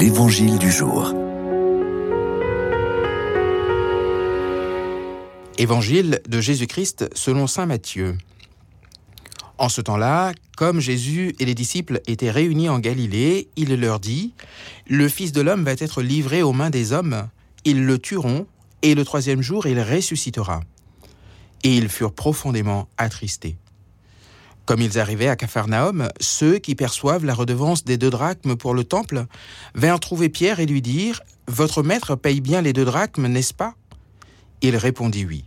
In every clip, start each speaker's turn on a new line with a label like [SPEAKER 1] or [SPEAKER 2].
[SPEAKER 1] L'Évangile du jour.
[SPEAKER 2] Évangile de Jésus-Christ selon Saint Matthieu. En ce temps-là, comme Jésus et les disciples étaient réunis en Galilée, il leur dit, Le Fils de l'homme va être livré aux mains des hommes, ils le tueront, et le troisième jour il ressuscitera. Et ils furent profondément attristés. Comme ils arrivaient à Capharnaüm, ceux qui perçoivent la redevance des deux drachmes pour le temple vinrent trouver Pierre et lui dire Votre maître paye bien les deux drachmes, n'est-ce pas? Il répondit oui.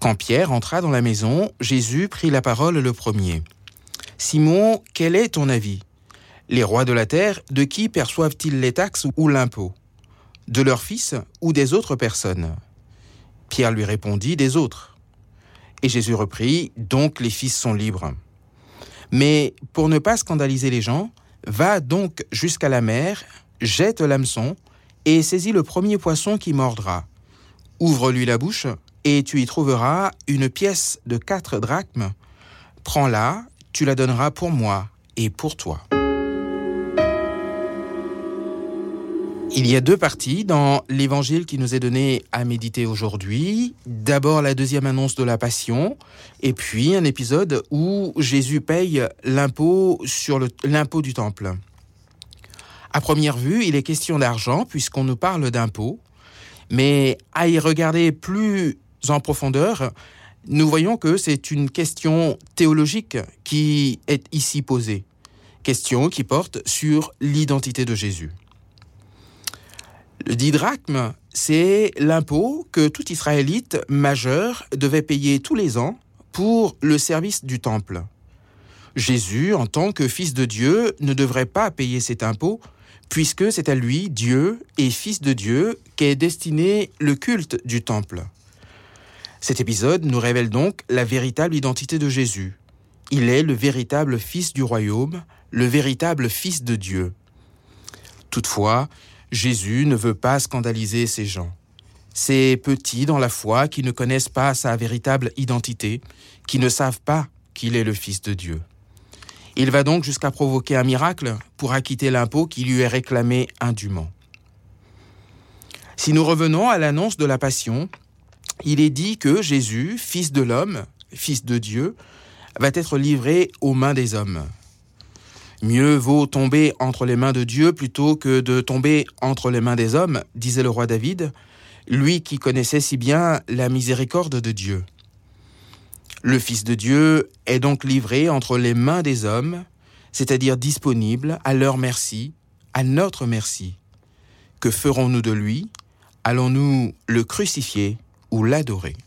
[SPEAKER 2] Quand Pierre entra dans la maison, Jésus prit la parole le premier. Simon, quel est ton avis? Les rois de la terre, de qui perçoivent-ils les taxes ou l'impôt? De leurs fils ou des autres personnes? Pierre lui répondit Des autres. Et Jésus reprit Donc les fils sont libres. Mais pour ne pas scandaliser les gens, va donc jusqu'à la mer, jette l'hameçon et saisis le premier poisson qui mordra. Ouvre-lui la bouche et tu y trouveras une pièce de quatre drachmes. Prends-la, tu la donneras pour moi et pour toi. Il y a deux parties dans l'évangile qui nous est donné à méditer aujourd'hui. D'abord la deuxième annonce de la Passion, et puis un épisode où Jésus paye l'impôt sur l'impôt du temple. À première vue, il est question d'argent puisqu'on nous parle d'impôt, mais à y regarder plus en profondeur, nous voyons que c'est une question théologique qui est ici posée, question qui porte sur l'identité de Jésus. Le didrachme, c'est l'impôt que tout Israélite majeur devait payer tous les ans pour le service du temple. Jésus, en tant que fils de Dieu, ne devrait pas payer cet impôt, puisque c'est à lui, Dieu et fils de Dieu, qu'est destiné le culte du temple. Cet épisode nous révèle donc la véritable identité de Jésus. Il est le véritable fils du royaume, le véritable fils de Dieu. Toutefois, Jésus ne veut pas scandaliser ces gens. Ces petits dans la foi qui ne connaissent pas sa véritable identité, qui ne savent pas qu'il est le Fils de Dieu. Il va donc jusqu'à provoquer un miracle pour acquitter l'impôt qui lui est réclamé indûment. Si nous revenons à l'annonce de la Passion, il est dit que Jésus, Fils de l'homme, Fils de Dieu, va être livré aux mains des hommes. Mieux vaut tomber entre les mains de Dieu plutôt que de tomber entre les mains des hommes, disait le roi David, lui qui connaissait si bien la miséricorde de Dieu. Le Fils de Dieu est donc livré entre les mains des hommes, c'est-à-dire disponible à leur merci, à notre merci. Que ferons-nous de lui? Allons-nous le crucifier ou l'adorer?